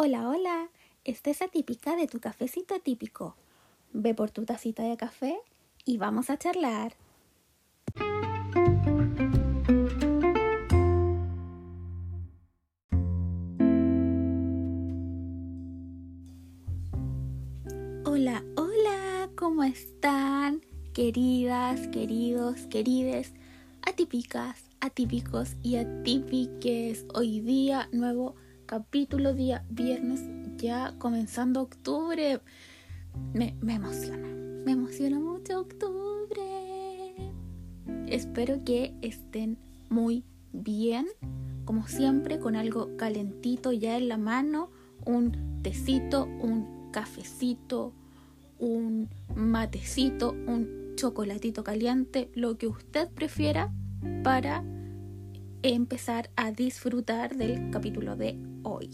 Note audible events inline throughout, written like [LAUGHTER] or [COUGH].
Hola, hola, esta es atípica de tu cafecito atípico. Ve por tu tacita de café y vamos a charlar. Hola, hola, ¿cómo están? Queridas, queridos, querides, atípicas, atípicos y atípiques. Hoy día nuevo capítulo día viernes, ya comenzando octubre. Me, me emociona, me emociona mucho octubre. Espero que estén muy bien, como siempre, con algo calentito ya en la mano, un tecito, un cafecito, un matecito, un chocolatito caliente, lo que usted prefiera para empezar a disfrutar del capítulo de hoy.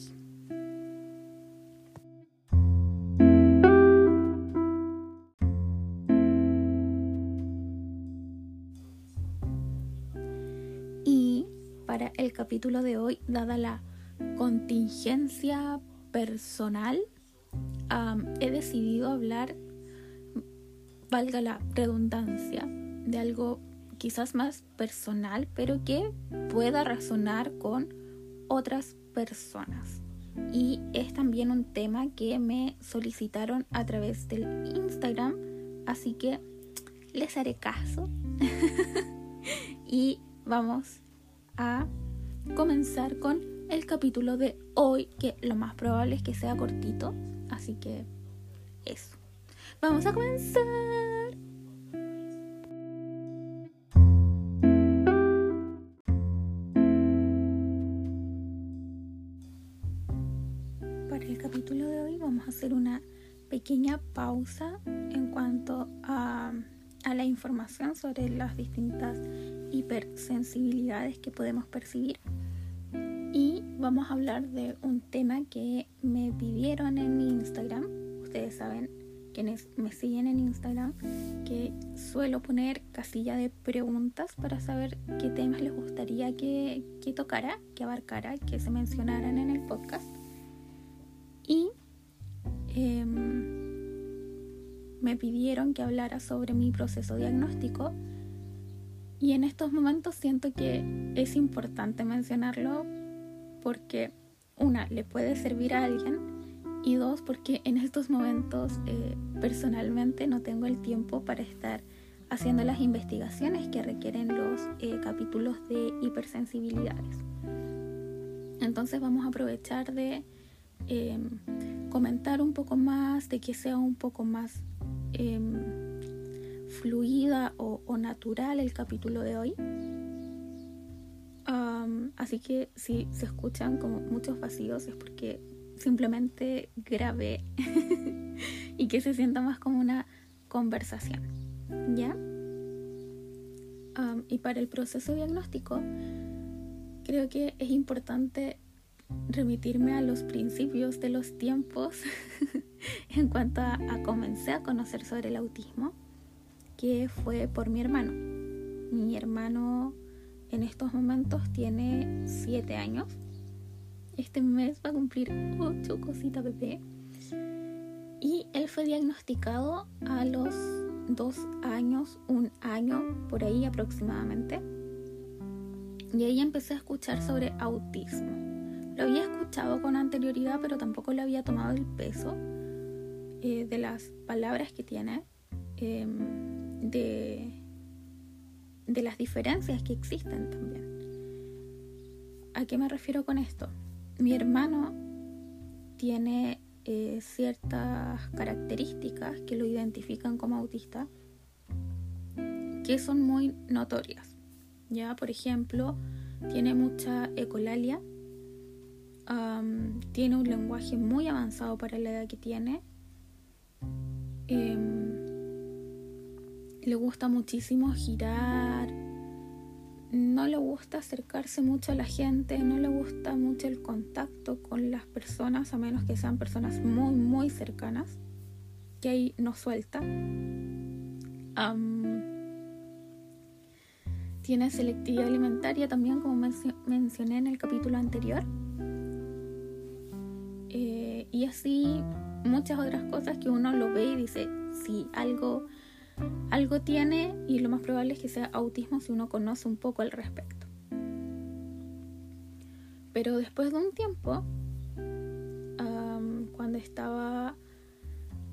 Y para el capítulo de hoy, dada la contingencia personal, he decidido hablar, valga la redundancia, de algo quizás más personal, pero que pueda razonar con otras personas. Y es también un tema que me solicitaron a través del Instagram, así que les haré caso. [LAUGHS] y vamos a comenzar con el capítulo de hoy, que lo más probable es que sea cortito, así que eso. Vamos a comenzar. Hacer una pequeña pausa en cuanto a, a, la información sobre las distintas hipersensibilidades que podemos percibir. Y vamos a hablar de un tema que me pidieron en mi Instagram. Ustedes saben, quienes me siguen en Instagram, que suelo poner casilla de preguntas para saber qué temas les gustaría que, que tocara, que abarcara, que se mencionaran en el podcast. Em, me pidieron que hablara sobre mi proceso diagnóstico y en estos momentos siento que es importante mencionarlo porque una, le puede servir a alguien y dos, porque en estos momentos eh, personalmente no tengo el tiempo para estar haciendo las investigaciones que requieren los eh, capítulos de hipersensibilidades. Entonces vamos a aprovechar de Em, comentar un poco más, de que sea un poco más em, fluida o, natural el capítulo de hoy. así que si se escuchan como muchos vacíos es porque simplemente grabé [LAUGHS] y que se sienta más como una conversación. ¿Ya? y para el proceso diagnóstico creo que es importante remitirme a los principios de los tiempos [LAUGHS] en cuanto a, comencé a conocer sobre el autismo, que fue por mi hermano. Mi hermano en estos momentos tiene 7 años. Este mes va a cumplir 8 cositas bebé. Y él fue diagnosticado a los 2 años, un año por ahí aproximadamente. Y ahí empecé a escuchar sobre autismo lo había escuchado con anterioridad, pero tampoco le había tomado el peso eh, de las palabras que tiene, em, de, de las diferencias que existen también. ¿A qué me refiero con esto? Mi hermano tiene eh, ciertas características que lo identifican como autista que son muy notorias. Ya, por ejemplo, tiene mucha ecolalia, tiene un lenguaje muy avanzado para la edad que tiene. Em, le gusta muchísimo girar. No le gusta acercarse mucho a la gente, no le gusta mucho el contacto con las personas, a menos que sean personas muy, muy cercanas, que ahí no suelta. tiene selectividad alimentaria también, como mencioné en el capítulo anterior. Eh, y así muchas otras cosas que uno lo ve y dice, sí, algo, algo tiene y lo más probable es que sea autismo si uno conoce un poco al respecto. Pero después de un tiempo, cuando estaba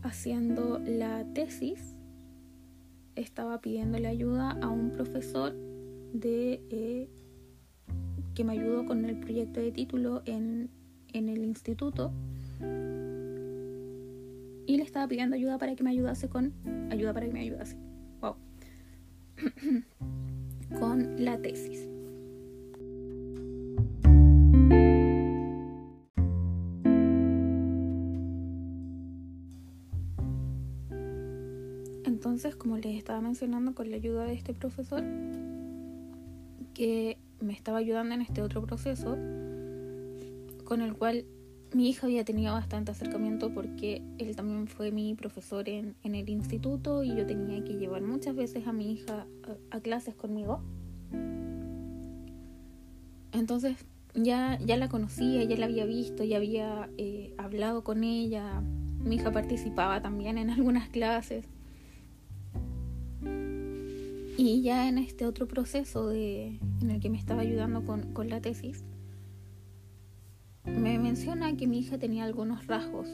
haciendo la tesis, estaba pidiéndole ayuda a un profesor de eh, que me ayudó con el proyecto de título en, en el instituto y le estaba pidiendo ayuda para que me ayudase con ayuda para que me ayudase. Wow. [CLEARS THROAT] Con la tesis. Entonces como les estaba mencionando con la ayuda de este profesor que me estaba ayudando en este otro proceso con el cual mi hija había tenido bastante acercamiento porque él también fue mi profesor en, el instituto y yo tenía que llevar muchas veces a mi hija a, clases conmigo. Entonces ya, ya la conocía, ya la había visto, ya había eh, hablado con ella. Mi hija participaba también en [LAUGHS] algunas clases. Y ya en este otro proceso de, en el que me estaba ayudando con, con la tesis, me menciona que mi hija tenía algunos rasgos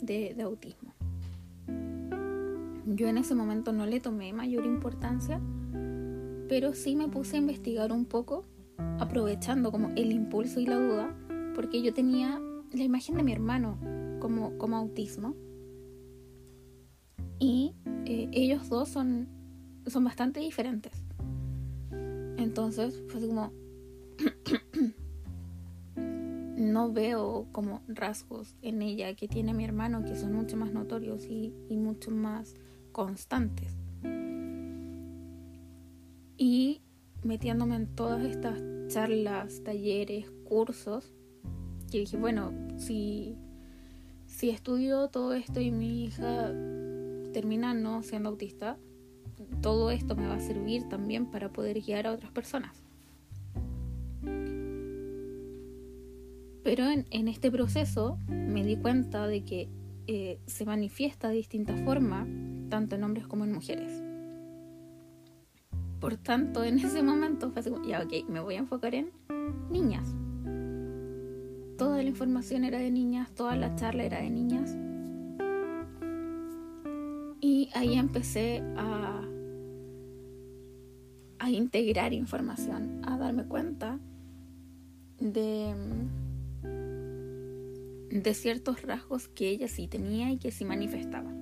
de, autismo. Yo en ese momento no le tomé mayor importancia, pero sí me puse a investigar un poco, aprovechando como el impulso y la duda, porque yo tenía la imagen de mi hermano como, como autismo. Y eh, ellos dos son, son bastante diferentes. Entonces fue como, no veo como rasgos en ella que tiene mi hermano que son mucho más notorios y, mucho más constantes. Y metiéndome en todas estas charlas, talleres, cursos, dije, bueno, si, si estudio todo esto y mi hija termina no siendo autista, todo esto me va a servir también para poder guiar a otras personas. Pero en, este proceso me di cuenta de que eh, se manifiesta de distinta forma, tanto en hombres como en mujeres. Por tanto, en ese momento fue así ya ok, me voy a enfocar en niñas. Toda la información era de niñas, toda la charla era de niñas. Y ahí empecé a, a integrar información, a darme cuenta de de ciertos rasgos que ella sí tenía y que sí manifestaba.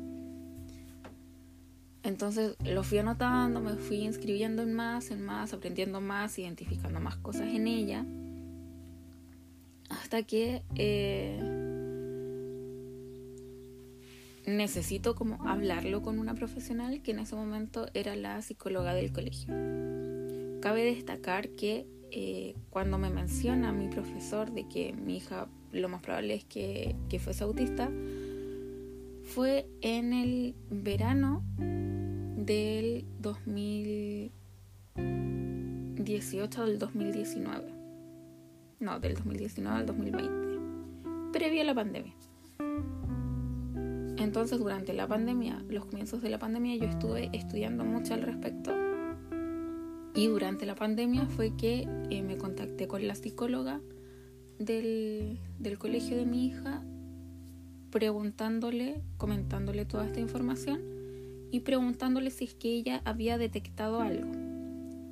Entonces lo fui anotando, me fui inscribiendo en más, en más, aprendiendo más, identificando más cosas en ella, hasta que eh, necesito como hablarlo con una profesional que en ese momento era la psicóloga del colegio. Cabe destacar que eh, cuando me menciona mi profesor de que mi hija lo más probable es que, que fuese autista, fue en el verano del 2018 del 2019. No, del 2019 al 2020. Previo a la pandemia. Entonces, durante la pandemia, los comienzos de la pandemia, yo estuve estudiando mucho al respecto. Y durante la pandemia fue que eh, me contacté con la psicóloga del, colegio de mi hija preguntándole, comentándole toda esta información y preguntándole si es que ella había detectado algo,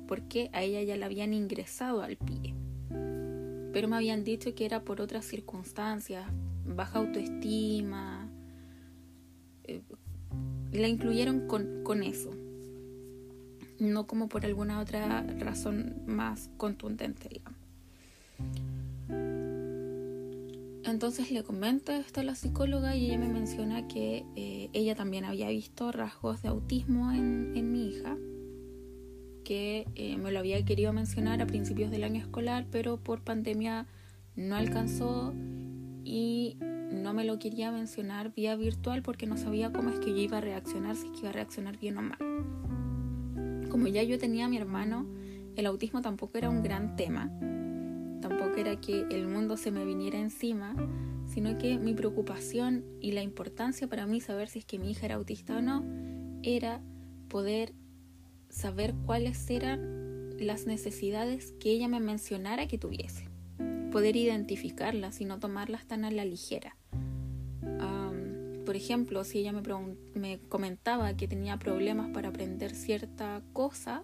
porque a ella ya la habían ingresado al pie, pero me habían dicho que era por otras circunstancias, baja autoestima, eh, la incluyeron con, con eso, no como por alguna otra razón más contundente, digamos. Entonces le comento esto a la psicóloga y ella me menciona que eh, ella también había visto rasgos de autismo en, mi hija, que eh, me lo había querido mencionar a principios del año escolar, pero por pandemia no alcanzó y no me lo quería mencionar vía virtual porque no sabía cómo es que yo iba a reaccionar, si es que iba a reaccionar bien o mal. Como ya yo tenía a mi hermano, el autismo tampoco era un gran tema era que el mundo se me viniera encima, sino que mi preocupación y la importancia para mí saber si es que mi hija era autista o no era poder saber cuáles eran las necesidades que ella me mencionara que tuviese, poder identificarlas y no tomarlas tan a la ligera. por ejemplo, si ella me, me comentaba que tenía problemas para aprender cierta cosa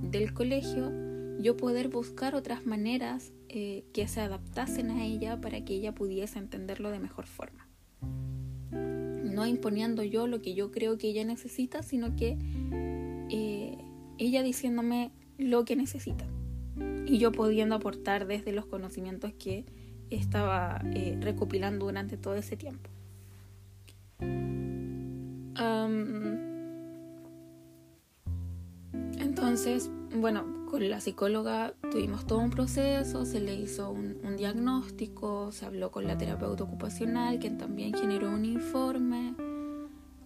del colegio, yo poder buscar otras maneras eh, que se adaptasen a ella para que ella pudiese entenderlo de mejor forma. No imponiendo yo lo que yo creo que ella necesita, sino que eh, ella diciéndome lo que necesita y yo pudiendo aportar desde los conocimientos que estaba eh, recopilando durante todo ese tiempo. entonces, bueno, con la psicóloga tuvimos todo un proceso, se le hizo un, diagnóstico, se habló con la terapeuta ocupacional, quien también generó un informe,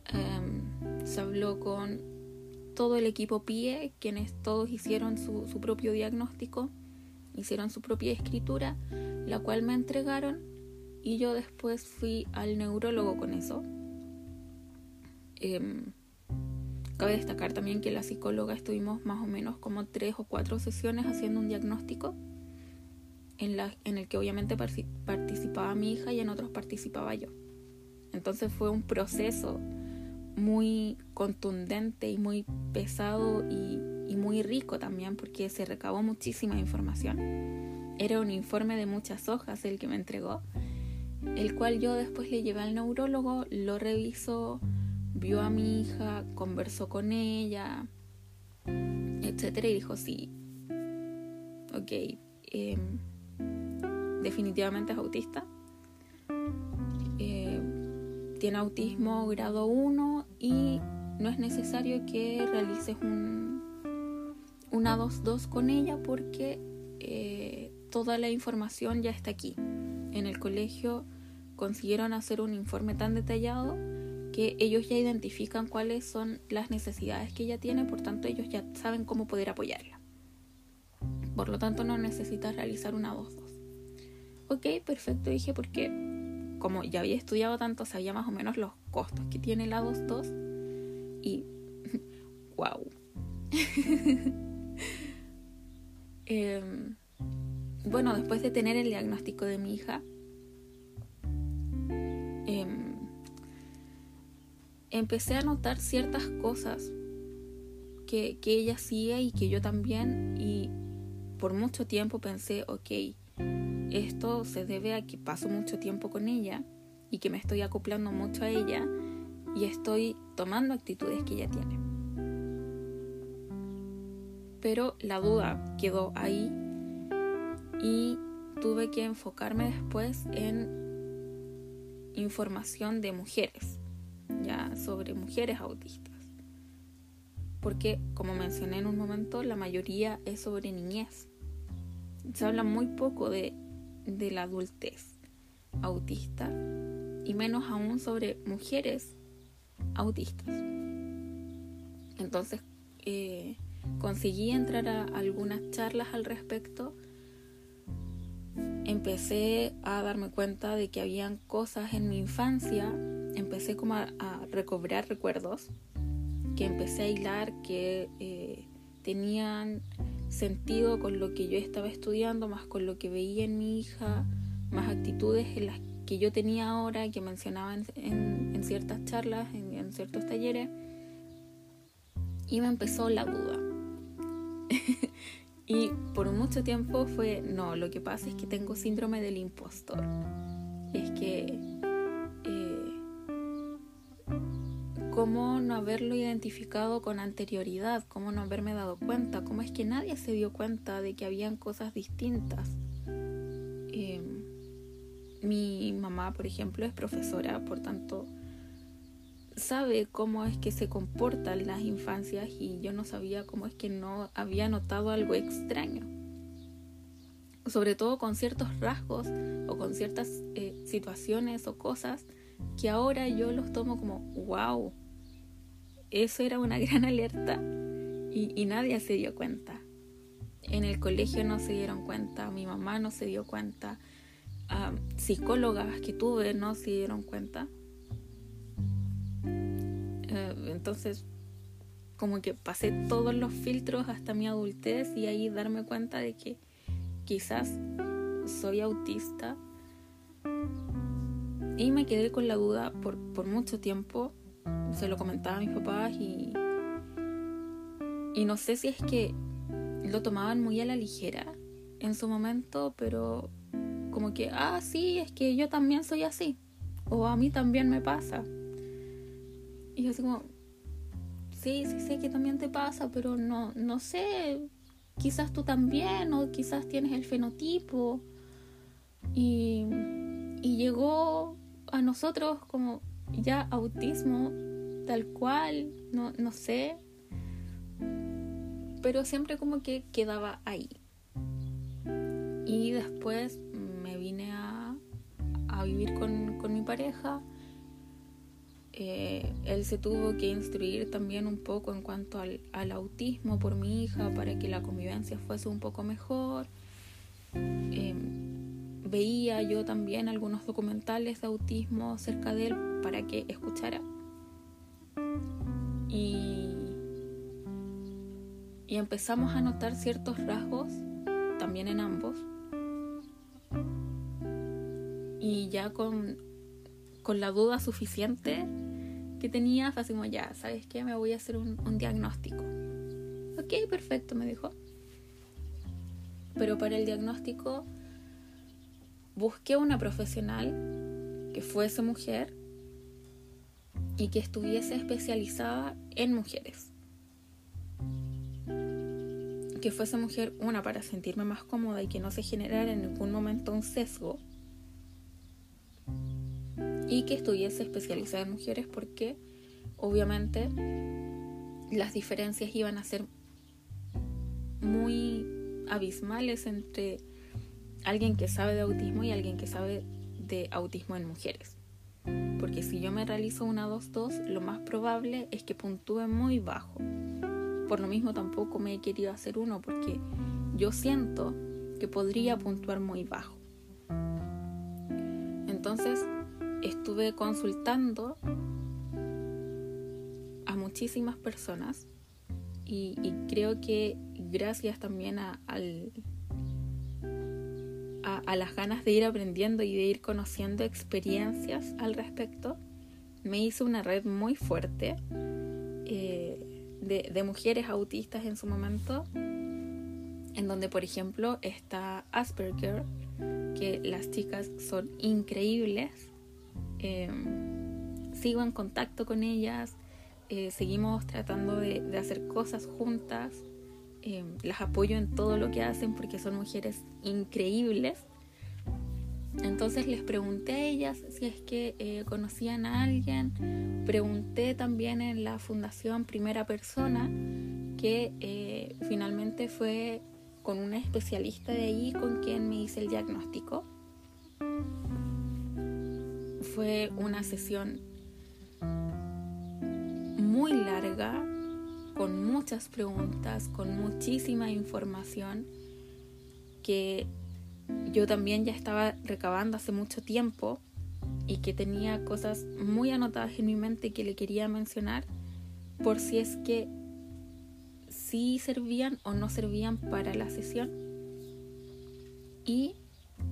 em, se habló con todo el equipo PIE, quienes todos hicieron su, propio diagnóstico, hicieron su propia escritura, la cual me entregaron y yo después fui al neurólogo con eso. Em, Cabe destacar también que la psicóloga estuvimos más o menos como tres o cuatro sesiones haciendo un diagnóstico en, la, en el que obviamente participaba mi hija y en otros participaba yo. Entonces fue un proceso muy contundente y muy pesado y, y muy rico también porque se recabó muchísima información. Era un informe de muchas hojas el que me entregó, el cual yo después le llevé al neurólogo, lo revisó, vio a mi hija, conversó con ella, etcétera, y dijo: Sí, ok, em, definitivamente es autista. Eh, tiene autismo grado 1 y no es necesario que realices un, una 2-2 con ella porque eh, toda la información ya está aquí. En el colegio consiguieron hacer un informe tan detallado que ellos ya identifican cuáles son las necesidades que ella tiene, por tanto ellos ya saben cómo poder apoyarla. Por lo tanto no necesitas realizar una 2-2. Ok, perfecto, dije porque como ya había estudiado tanto, sabía más o menos los costos que tiene la 2-2 y [LAUGHS] wow. [LAUGHS] Em, bueno, después de tener el diagnóstico de mi hija, empecé a notar ciertas cosas que, ella hacía y que yo también y por mucho tiempo pensé, ok, esto se debe a que paso mucho tiempo con ella y que me estoy acoplando mucho a ella y estoy tomando actitudes que ella tiene. Pero la duda quedó ahí y tuve que enfocarme después en información de mujeres sobre mujeres autistas. Porque, como mencioné en un momento, la mayoría es sobre niñez. Se habla muy poco de, de la adultez autista y menos aún sobre mujeres autistas. Entonces, eh, conseguí entrar a algunas charlas al respecto. Empecé a darme cuenta de que habían cosas en mi infancia empecé como a, recobrar recuerdos, que empecé a hilar, que eh, tenían sentido con lo que yo estaba estudiando, más con lo que veía en mi hija, más actitudes en las que yo tenía ahora, que mencionaba en, ciertas charlas, en, en, ciertos talleres, y me empezó la duda. [LAUGHS] y por mucho tiempo fue, no, lo que pasa es que tengo síndrome del impostor. Es que cómo no haberlo identificado con anterioridad, cómo no haberme dado cuenta, cómo es que nadie se dio cuenta de que habían cosas distintas. Em, mi mamá, por ejemplo, es profesora, por tanto, sabe cómo es que se comportan las infancias y yo no sabía cómo es que no había notado algo extraño. Sobre todo con ciertos rasgos o con ciertas eh, situaciones o cosas que ahora yo los tomo como, wow, eso era una [LAUGHS] gran alerta y, nadie se dio cuenta. En el colegio no se dieron cuenta, mi mamá no se dio cuenta, psicólogas que tuve no se dieron cuenta. Eh, entonces, como que pasé todos los filtros hasta mi adultez y ahí darme cuenta de que quizás soy autista. Y me quedé con la duda por, por mucho tiempo. Se lo comentaba a mis papás y, y no sé si es que lo tomaban muy a la ligera en su momento, pero como que, ah, sí, es que yo también soy así. O a mí también me pasa. Y yo así como, sí, sí sé que también te pasa, pero no, no sé, quizás tú también, o quizás tienes el fenotipo. Y, y llegó a nosotros como ya autismo tal cual, no, no sé, pero siempre como que quedaba ahí. Y después me vine a, a vivir con, con, mi pareja. Eh, él se tuvo que instruir también un poco en cuanto al, al, autismo por mi hija para que la convivencia fuese un poco mejor. Eh, veía yo también algunos documentales de autismo cerca de él para que escuchara. Y y empezamos a notar ciertos rasgos también en ambos. Y ya con, con la duda suficiente que tenía, fue ya, ¿sabes qué? Me voy a hacer un, un diagnóstico. Ok, perfecto, me dijo. Pero para el diagnóstico busqué una profesional que fuese mujer y que estuviese especializada en mujeres que fuese mujer, una, para sentirme más cómoda y que no se generara en ningún momento un sesgo. Y que estuviese especializada en mujeres porque obviamente las diferencias iban a ser muy abismales entre alguien que sabe de autismo y alguien que sabe de autismo en mujeres. Porque si yo me realizo una 2-2, lo más probable es que puntúe muy bajo por lo mismo tampoco me he querido hacer uno porque yo siento que podría puntuar muy bajo. Entonces estuve consultando a muchísimas personas y, creo que gracias también a, a, las ganas de ir aprendiendo y de ir conociendo experiencias al respecto, me hice una red muy fuerte. Eh, de, mujeres autistas en su momento, en donde por ejemplo está Asperger, que las chicas son increíbles. Em, sigo en contacto con ellas, eh, seguimos tratando de, hacer cosas juntas, em, las apoyo en todo lo que hacen porque son mujeres increíbles. Entonces les pregunté a ellas si es que eh, conocían a alguien. Pregunté también en la fundación Primera Persona, que eh, finalmente fue con una especialista de ahí con quien me hice el diagnóstico. Fue una sesión muy larga, con muchas preguntas, con muchísima información que yo también ya estaba recabando hace mucho tiempo y que tenía cosas muy anotadas en mi mente que le quería mencionar por si es que sí servían o no servían para la sesión. Y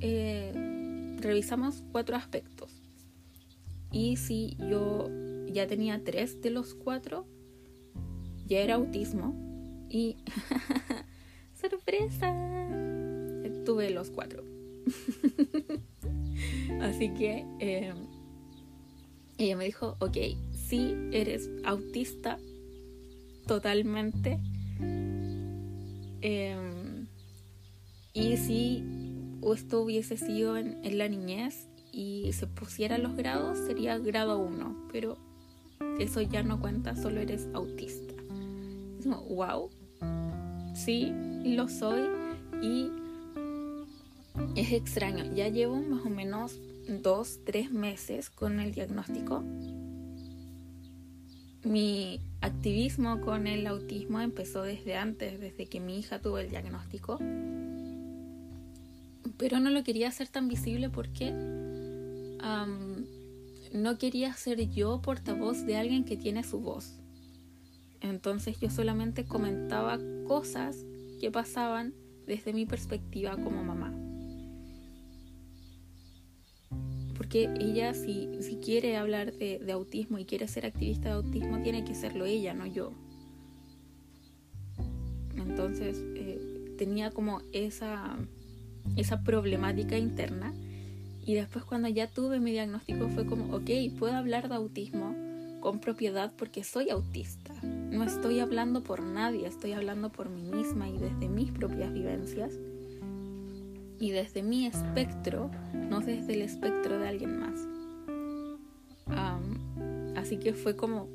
eh, revisamos cuatro aspectos. Y si yo ya tenía tres de los cuatro, ya era autismo. Y [LAUGHS] sorpresa tuve los cuatro. [LAUGHS] Así que em, ella me dijo, ok, si eres autista totalmente. Em, y si esto hubiese sido en, la niñez y se pusieran los grados, sería grado 1, pero eso ya no cuenta, solo eres autista. Es wow, sí, lo soy y es extraño, ya llevo más o menos dos, tres meses con el diagnóstico. Mi activismo con el autismo empezó desde antes, desde que mi hija tuvo el diagnóstico. pero no lo quería hacer tan visible porque no quería ser yo portavoz de alguien que tiene su voz. Entonces yo solamente comentaba cosas que pasaban desde mi perspectiva como mamá. Porque ella si, si quiere hablar de, autismo y quiere ser activista de autismo, tiene que serlo ella, no yo. Entonces eh, tenía como esa, esa problemática interna. Y después cuando ya tuve mi diagnóstico fue como, ok, puedo hablar de autismo con propiedad porque soy autista. No estoy hablando por nadie, estoy hablando por mí misma y desde mis propias vivencias y desde mi espectro, no desde el espectro de alguien más. así que fue como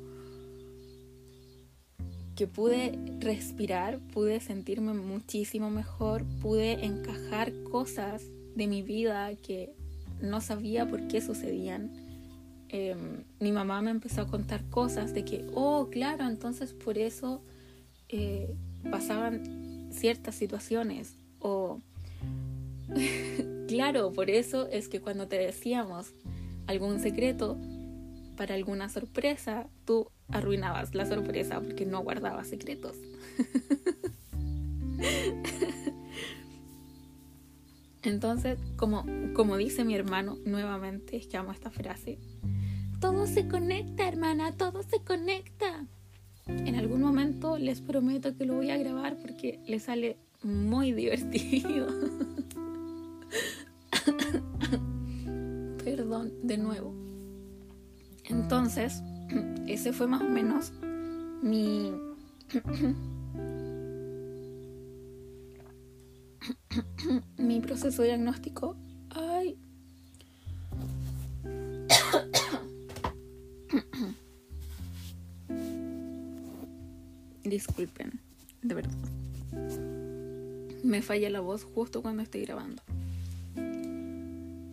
que pude respirar, pude sentirme muchísimo mejor, pude encajar cosas de mi vida que no sabía por qué sucedían. Em, mi mamá me empezó a contar cosas de que, oh, claro, entonces por eso eh, pasaban ciertas situaciones. O, [LAUGHS] claro, por eso es que cuando te decíamos algún secreto para alguna sorpresa, tú arruinabas la sorpresa porque no guardabas secretos. [LAUGHS] Entonces, como, como dice mi hermano, nuevamente, es que amo esta frase, todo se conecta, hermana, todo se conecta. En algún momento les prometo que lo voy a grabar porque le sale muy [LAUGHS] divertido. Entonces, [CLEARS THROAT] ese fue más o menos mi... [CLEARS THROAT] mi proceso diagnóstico. Ay. Disculpen, de verdad. Me falla la voz justo cuando estoy grabando.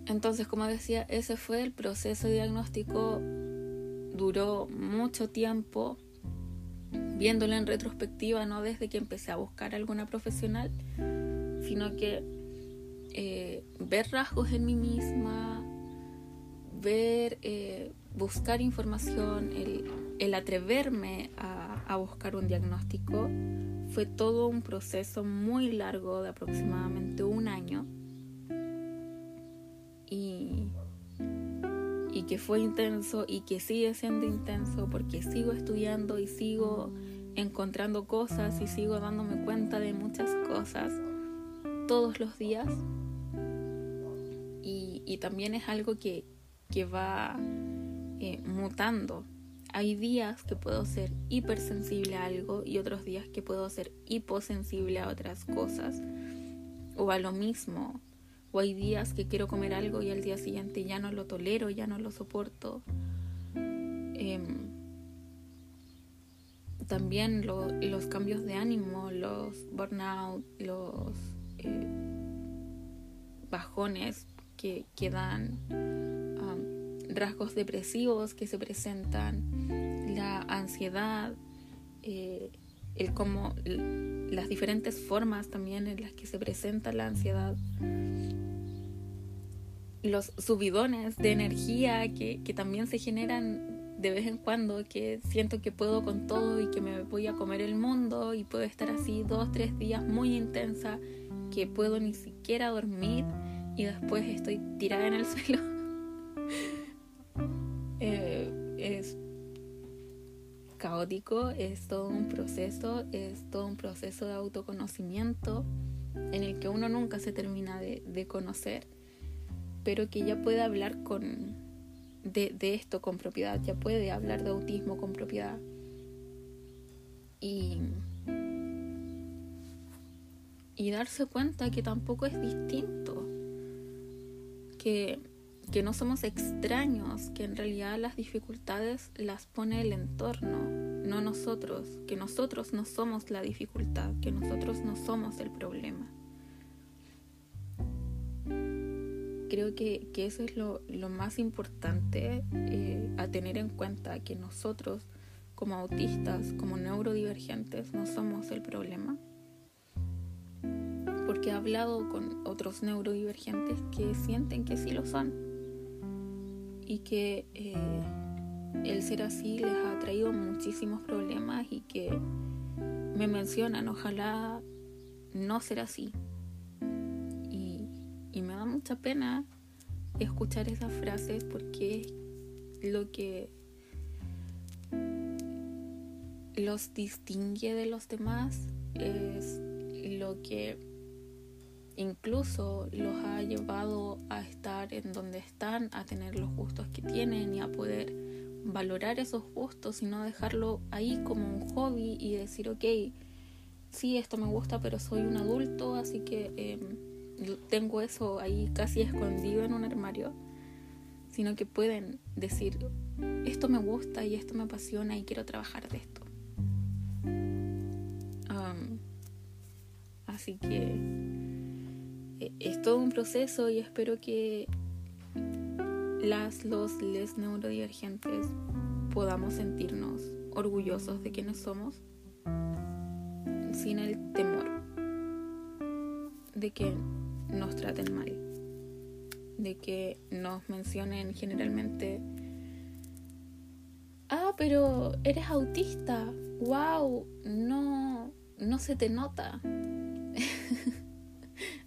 Entonces, como decía, ese fue el proceso diagnóstico. Duró mucho tiempo viéndolo en retrospectiva, no desde que empecé a buscar alguna profesional, sino que eh, ver rasgos en mí misma, ver, eh, buscar información, el, atreverme a, a, buscar un diagnóstico, fue todo un proceso muy largo de aproximadamente un año. Y, y que fue intenso y que sigue siendo intenso porque sigo estudiando y sigo encontrando cosas y sigo dándome cuenta de muchas cosas todos los días. Y, también es algo que, que va eh, mutando. Hay días que puedo ser hipersensible a algo y otros días que puedo ser hiposensible a otras cosas o a lo mismo. O hay días que quiero comer algo y al día siguiente ya no lo tolero, ya no lo soporto. Em, también los cambios de ánimo, los burnout, los eh, bajones que, que dan rasgos depresivos que se presentan, la ansiedad, eh, el como las diferentes formas también en las que se presenta la ansiedad, los subidones de energía que, que también se generan de vez en cuando que siento que puedo con todo y que me voy a comer el mundo y puedo estar así dos, tres días muy intensa, que puedo ni siquiera dormir y después estoy tirada en el [LAUGHS] suelo. Eh, es caótico, es todo un proceso, es todo un proceso de autoconocimiento en el que uno nunca se termina de, de conocer, pero que ya puede hablar con, de, esto con propiedad, ya puede hablar de autismo con propiedad. Y, y darse cuenta que tampoco es distinto, que, que no somos extraños, que en realidad las dificultades las pone el entorno, no nosotros, que nosotros no somos la dificultad, que nosotros no somos el problema. Creo que, eso es lo, más importante eh, a tener en cuenta, que nosotros como autistas, como neurodivergentes, no somos el problema. porque he hablado con otros neurodivergentes que sienten que sí lo son y que eh, el ser así les ha traído muchísimos problemas y que me mencionan, ojalá no ser así. Y, me da mucha pena escuchar esas frases porque lo que los distingue de los demás es lo que incluso los ha llevado a estar en donde están, a tener los gustos que tienen y a poder valorar esos gustos y no dejarlo ahí como un hobby y decir, ok, sí, esto me gusta, pero soy un adulto, así que em, tengo eso ahí casi escondido en un armario, sino que pueden decir, esto me gusta y esto me apasiona y quiero trabajar de esto. así que e, es todo un proceso y espero que las, los, les neurodivergentes podamos sentirnos orgullosos de quienes somos sin el temor de que nos traten mal, de que nos mencionen generalmente, ah, pero eres autista, wow, no, no se te nota. [LAUGHS]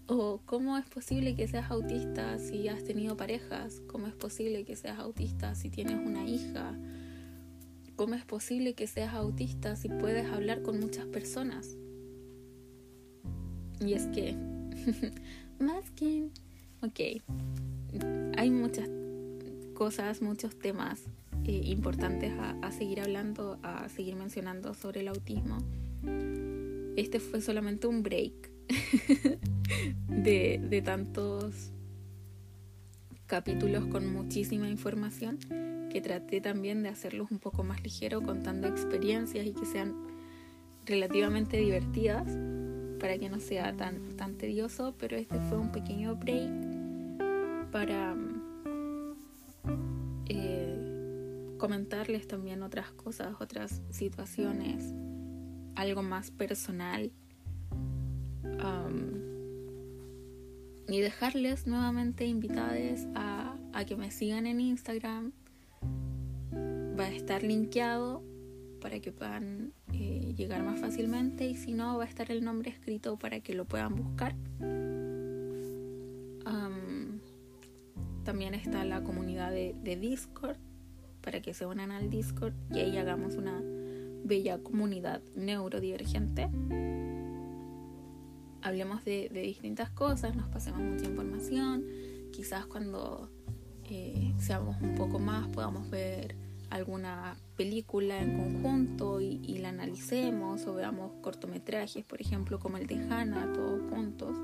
o cómo es posible que seas autista si has tenido parejas, cómo es posible que seas autista si tienes una hija, cómo es posible que seas autista si puedes hablar con muchas personas. Y es que, [LAUGHS] que, ok, hay muchas cosas, muchos temas eh, importantes a seguir hablando, a seguir mencionando sobre el autismo. Este fue solamente un break [LAUGHS] de, tantos capítulos con muchísima información que traté también de hacerlos un poco más ligero contando experiencias y que sean relativamente divertidas para que no sea tan, tan tedioso, pero este fue un pequeño break para eh, comentarles también otras cosas, otras situaciones, algo más personal y dejarles nuevamente invitadas a, que me sigan en Instagram. Va a estar linkeado para que puedan llegar más fácilmente y si no va a estar el nombre escrito para que lo puedan buscar. también está la comunidad de, de Discord para que se unan al Discord y ahí hagamos una bella comunidad neurodivergente hablemos de, distintas cosas, nos pasemos mucha información, quizás cuando eh, seamos un poco más podamos ver alguna película en conjunto y, la analicemos o veamos cortometrajes, por ejemplo, como el de Hannah, todos juntos.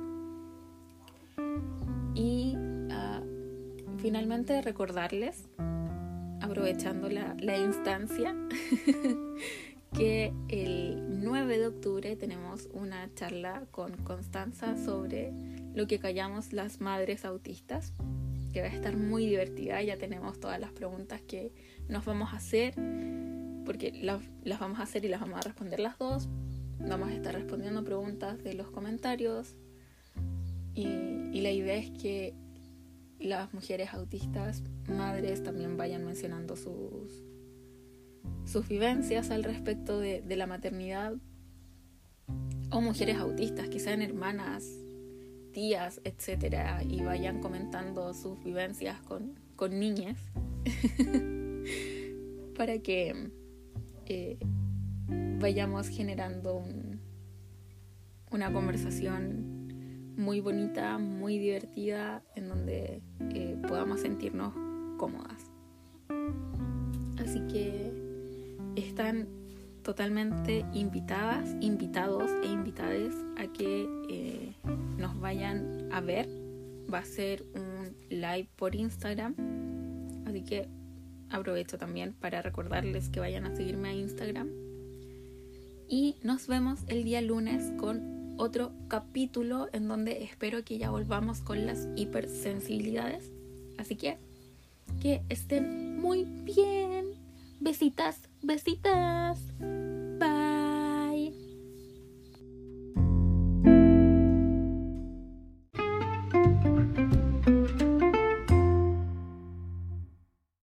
Y ah, finalmente recordarles, aprovechando la, la instancia, [LAUGHS] que el 9 de octubre tenemos una charla con Constanza sobre lo que callamos las madres autistas, que va a estar muy divertida. Ya tenemos todas las preguntas que nos vamos a hacer, porque las, vamos a hacer y las vamos a responder las dos. Vamos a estar respondiendo preguntas de los comentarios y, y la idea es que las mujeres autistas, madres, también vayan mencionando sus sus vivencias al respecto de, la maternidad o mujeres autistas, que sean hermanas, tías, etcétera, y vayan comentando sus vivencias con, con niñas [LAUGHS] para que eh, vayamos generando una conversación muy bonita, muy divertida, en donde eh, podamos sentirnos cómodas. Así que están totalmente invitadas, invitados e invitades a que eh, nos vayan a ver. Va a ser un live por Instagram. Así que aprovecho también para recordarles que vayan a seguirme a Instagram. Y nos vemos el día lunes con otro capítulo en donde espero que ya volvamos con las hipersensibilidades. Así que que estén muy bien. Besitas, besitas.